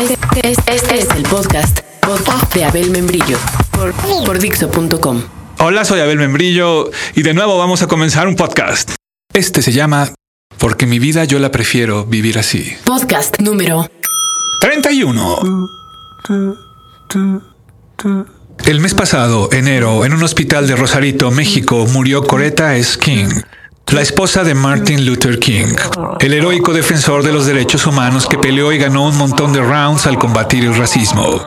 Este, este- este es el podcast, podcast de Abel Membrillo por, por Dixo.com. Hola, soy Abel Membrillo y de nuevo vamos a comenzar un podcast. Este se llama Porque mi vida yo la prefiero vivir así. Podcast número 31. El mes pasado, enero, en un hospital de Rosarito, México, murió Coretta S. King, la esposa de Martin Luther King, el heroico defensor de los derechos humanos que peleó y ganó un montón de rounds al combatir el racismo.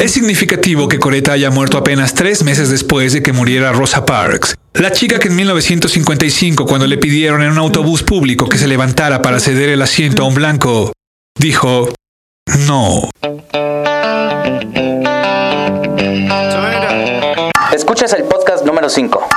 Es significativo que Coretta haya muerto apenas tres meses después de que muriera Rosa Parks, la chica que en 1955, cuando le pidieron en un autobús público que se levantara para ceder el asiento a un blanco, dijo, no. Escuchas el podcast número 5.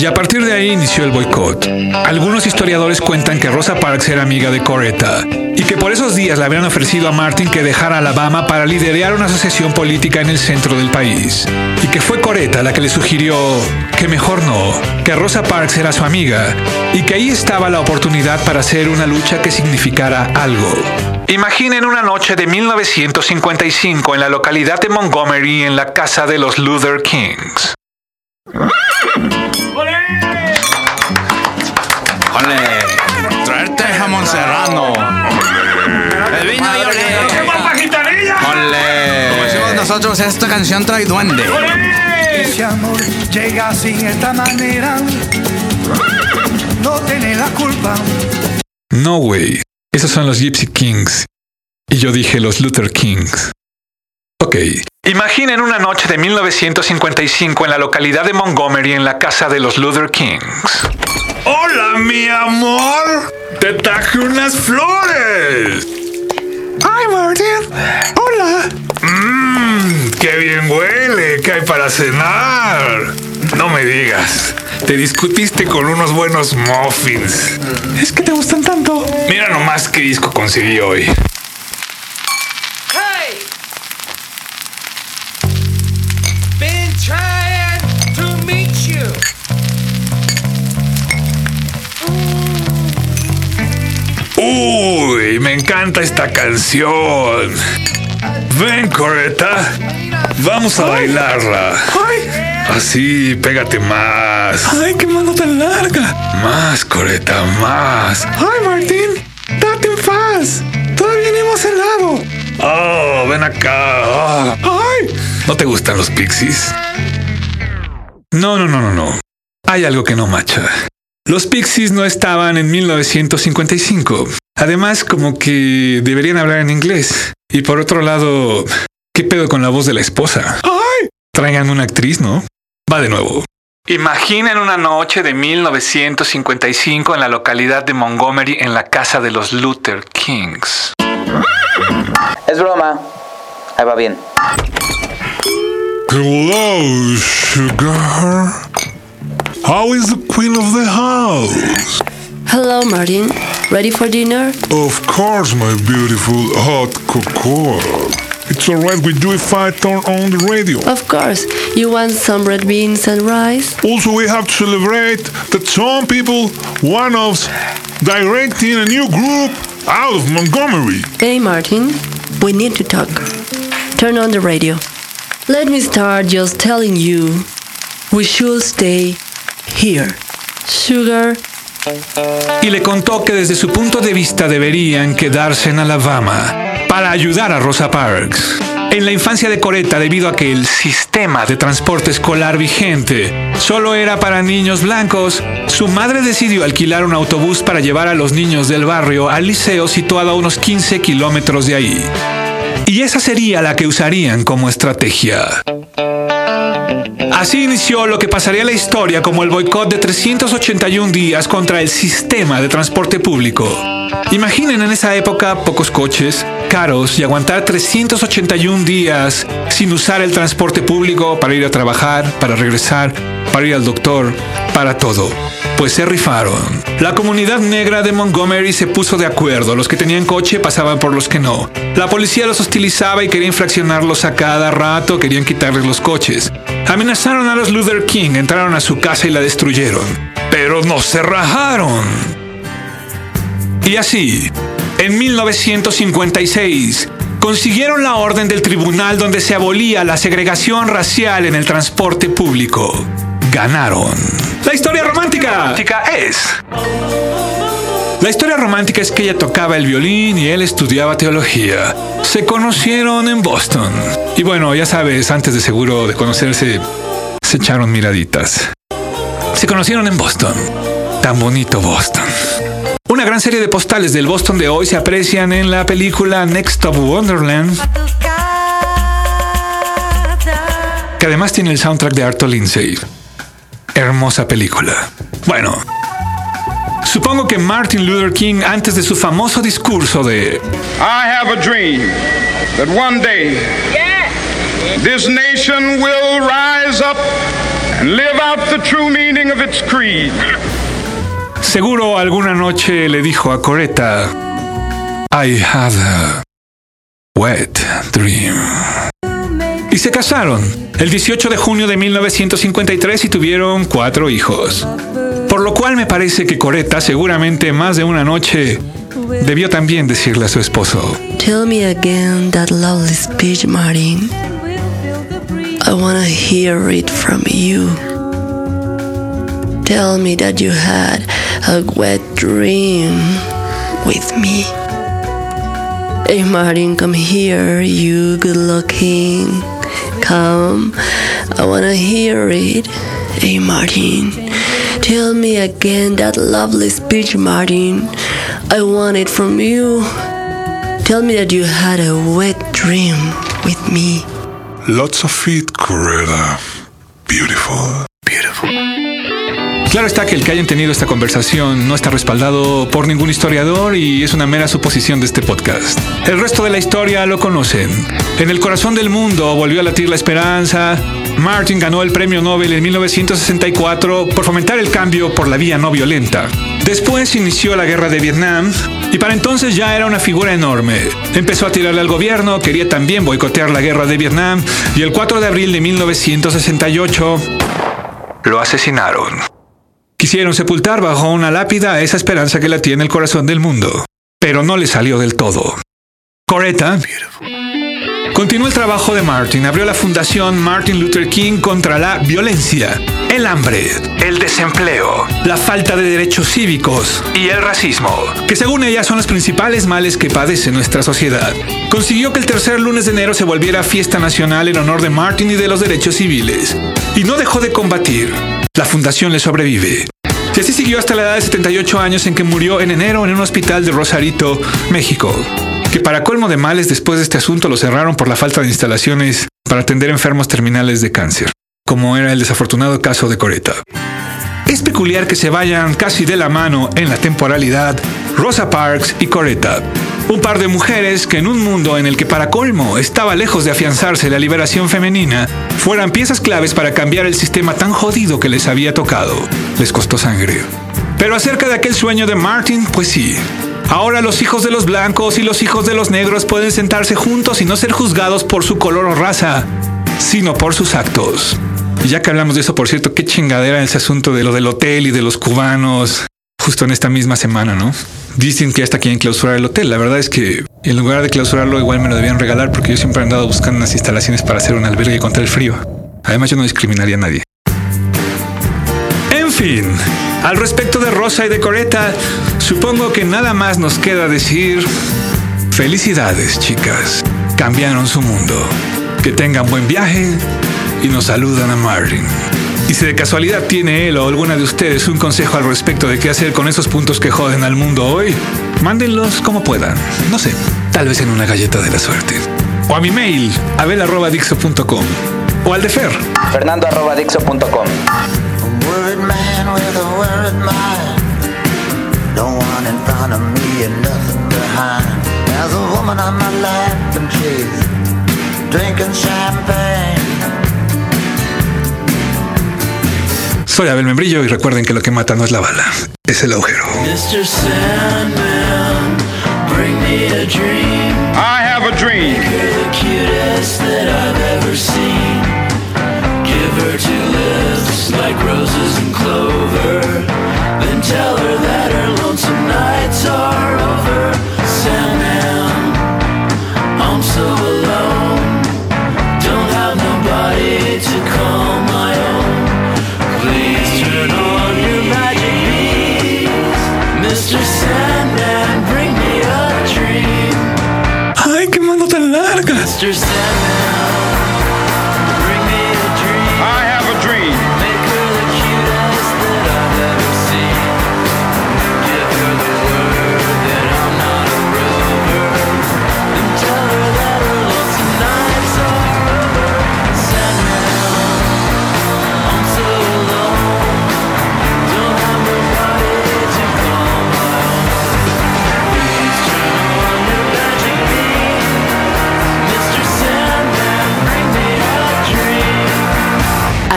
Y a partir de ahí inició el boicot. Algunos historiadores cuentan que Rosa Parks era amiga de Coretta y que por esos días le habían ofrecido a Martin que dejara Alabama para liderar una asociación política en el centro del país. Y que fue Coretta la que le sugirió que mejor no, que Rosa Parks era su amiga y que ahí estaba la oportunidad para hacer una lucha que significara algo. Imaginen una noche de 1955 en la localidad de Montgomery en la casa de los Luther Kings. Jamón serrano. El vino y ole. Ole. Como decimos nosotros, esta canción trae duende. Ese amor llega así esta manera. No tiene la culpa. No, güey. Esos son los Gypsy Kings. Y yo dije los Luther Kings. Ok. Imaginen una noche de 1955 en la localidad de Montgomery en la casa de los Luther Kings. Hola, mi amor. Te traje unas flores. Ay, Martin. Hola. Mmm, qué bien huele. ¿Qué hay para cenar? No me digas. Te discutiste con unos buenos muffins. Es que te gustan tanto. Mira nomás qué disco conseguí hoy. Me encanta esta canción. Ven, Coretta. Vamos a bailarla. Así, pégate más. Ay, qué mano tan larga. Más, Coretta, más. Ay, Martín, date en paz. Todavía no hemos cenado. Oh, ven acá. Ay. ¿No te gustan los pixies? No, no, no, no, no. Hay algo que no macha. Los Pixies no estaban en 1955. Además, como que deberían hablar en inglés. Y por otro lado, ¿qué pedo con la voz de la esposa? ¡Ay! Traigan una actriz, ¿no? Va de nuevo. Imaginen una noche de 1955 en la localidad de Montgomery en la casa de los Luther Kings. Es broma. Ahí va bien. Hello, sugar. How is the queen of the house? Hello, Martin. Ready for dinner? Of course, my beautiful hot cocoa. It's alright with you if I turn on the radio. Of course. You want some red beans and rice? Also, we have to celebrate that some people, one of directing a new group out of Montgomery. Hey, Martin. We need to talk. Turn on the radio. Let me start just telling you we should stay here. Sugar. y le contó que desde su punto de vista deberían quedarse en Alabama para ayudar a Rosa Parks. En la infancia de Coretta, debido a que el sistema de transporte escolar vigente solo era para niños blancos, su madre decidió alquilar un autobús para llevar a los niños del barrio al liceo situado a unos 15 kilómetros de ahí. Y esa sería la que usarían como estrategia. Así inició lo que pasaría a la historia como el boicot de 381 días contra el sistema de transporte público. Imaginen en esa época pocos coches, caros y aguantar 381 días sin usar el transporte público para ir a trabajar, para regresar, para ir al doctor, para todo. Pues se rifaron. La comunidad negra de Montgomery se puso de acuerdo. Los que tenían coche pasaban por los que no. La policía los hostilizaba y quería infraccionarlos a cada rato, querían quitarles los coches. Amenazaron a los Luther King, entraron a su casa y la destruyeron. Pero no se rajaron. Y así, En 1956, consiguieron la orden del tribunal donde se abolía la segregación racial en el transporte público. Ganaron. La historia romántica es... La historia romántica es que ella tocaba el violín y él estudiaba teología. Se conocieron en Boston. Y bueno, ya sabes, antes de seguro de conocerse, se echaron miraditas. Se conocieron en Boston. Tan bonito Boston. Una gran serie de postales del Boston de hoy se aprecian en la película Next of Wonderland, que además tiene el soundtrack de Arthur Lindsay. Hermosa película. Bueno, supongo que Martin Luther King, antes de su famoso discurso de I have a dream that one day this nation will rise up and live out the true meaning of its creed. Seguro alguna noche le dijo a Coretta, I had a wet dream. Y se casaron el 18 de junio de 1953 y tuvieron cuatro hijos. Por lo cual me parece que Coretta seguramente más de una noche debió también decirle a su esposo, Tell me again that lovely speech, Martin. I wanna hear it from you. Tell me that you had a wet dream with me. Hey, Martin, come here, you good looking. Come, I wanna hear it. Hey, Martin, tell me again that lovely speech, Martin. I want it from you. Tell me that you had a wet dream with me. Lots of it, Coretta. Beautiful. Claro está que el que hayan tenido esta conversación no está respaldado por ningún historiador y es una mera suposición de este podcast. El resto de la historia lo conocen. En el corazón del mundo volvió a latir la esperanza. Martin ganó el premio Nobel en 1964 por fomentar el cambio por la vía no violenta. Después inició la guerra de Vietnam y para entonces ya era una figura enorme. Empezó a tirarle al gobierno, quería también boicotear la guerra de Vietnam y el 4 de abril de 1968 lo asesinaron. Quisieron sepultar bajo una lápida esa esperanza que latía en el corazón del mundo, pero no le salió del todo. Coretta continuó el trabajo de Martin, abrió la fundación Martin Luther King contra la violencia, el hambre, el desempleo, la falta de derechos cívicos y el racismo, que según ella son los principales males que padece nuestra sociedad. Consiguió que el tercer lunes de enero se volviera fiesta nacional en honor de Martin y de los derechos civiles, y no dejó de combatir. La fundación le sobrevive. Y así siguió hasta la edad de 78 años en que murió en enero en un hospital de Rosarito, México. Que para colmo de males después de este asunto lo cerraron por la falta de instalaciones para atender enfermos terminales de cáncer, como era el desafortunado caso de Coretta. Es peculiar que se vayan casi de la mano en la temporalidad Rosa Parks y Coretta, un par de mujeres que en un mundo en el que para colmo estaba lejos de afianzarse la liberación femenina, fueran piezas claves para cambiar el sistema tan jodido que les había tocado. Les costó sangre. Pero acerca de aquel sueño de Martin, pues sí. Ahora los hijos de los blancos y los hijos de los negros pueden sentarse juntos y no ser juzgados por su color o raza, sino por sus actos. Y ya que hablamos de eso, por cierto, qué chingadera ese asunto de lo del hotel y de los cubanos, justo en esta misma semana, ¿no? Dicen que ya está quieren clausurar el hotel. La verdad es que en lugar de clausurarlo, igual me lo debían regalar porque yo siempre he andado buscando unas instalaciones para hacer un albergue contra el frío. Además, yo no discriminaría a nadie. En fin, al respecto de Rosa y de Coretta, supongo que nada más nos queda decir felicidades, chicas. Cambiaron su mundo. Que tengan buen viaje y nos saludan a Martin. Y si de casualidad tiene él o alguna de ustedes un consejo al respecto de qué hacer con esos puntos que joden al mundo hoy, mándenlos como puedan. No sé, tal vez en una galleta de la suerte. O a mi mail, abel.dixo.com. O al de Fer. Fernando.dixo.com. worried man Soy Abel Membrillo y recuerden que lo que mata no es la bala, es el agujero. Mr. Sandman, bring me a dream. Mr. Sandman.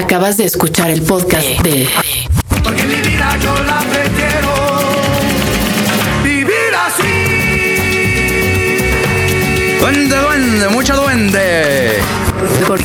Acabas de escuchar el podcast de. Porque mi vida yo la prefiero. Vivir así. Duende, duende, mucho duende. Por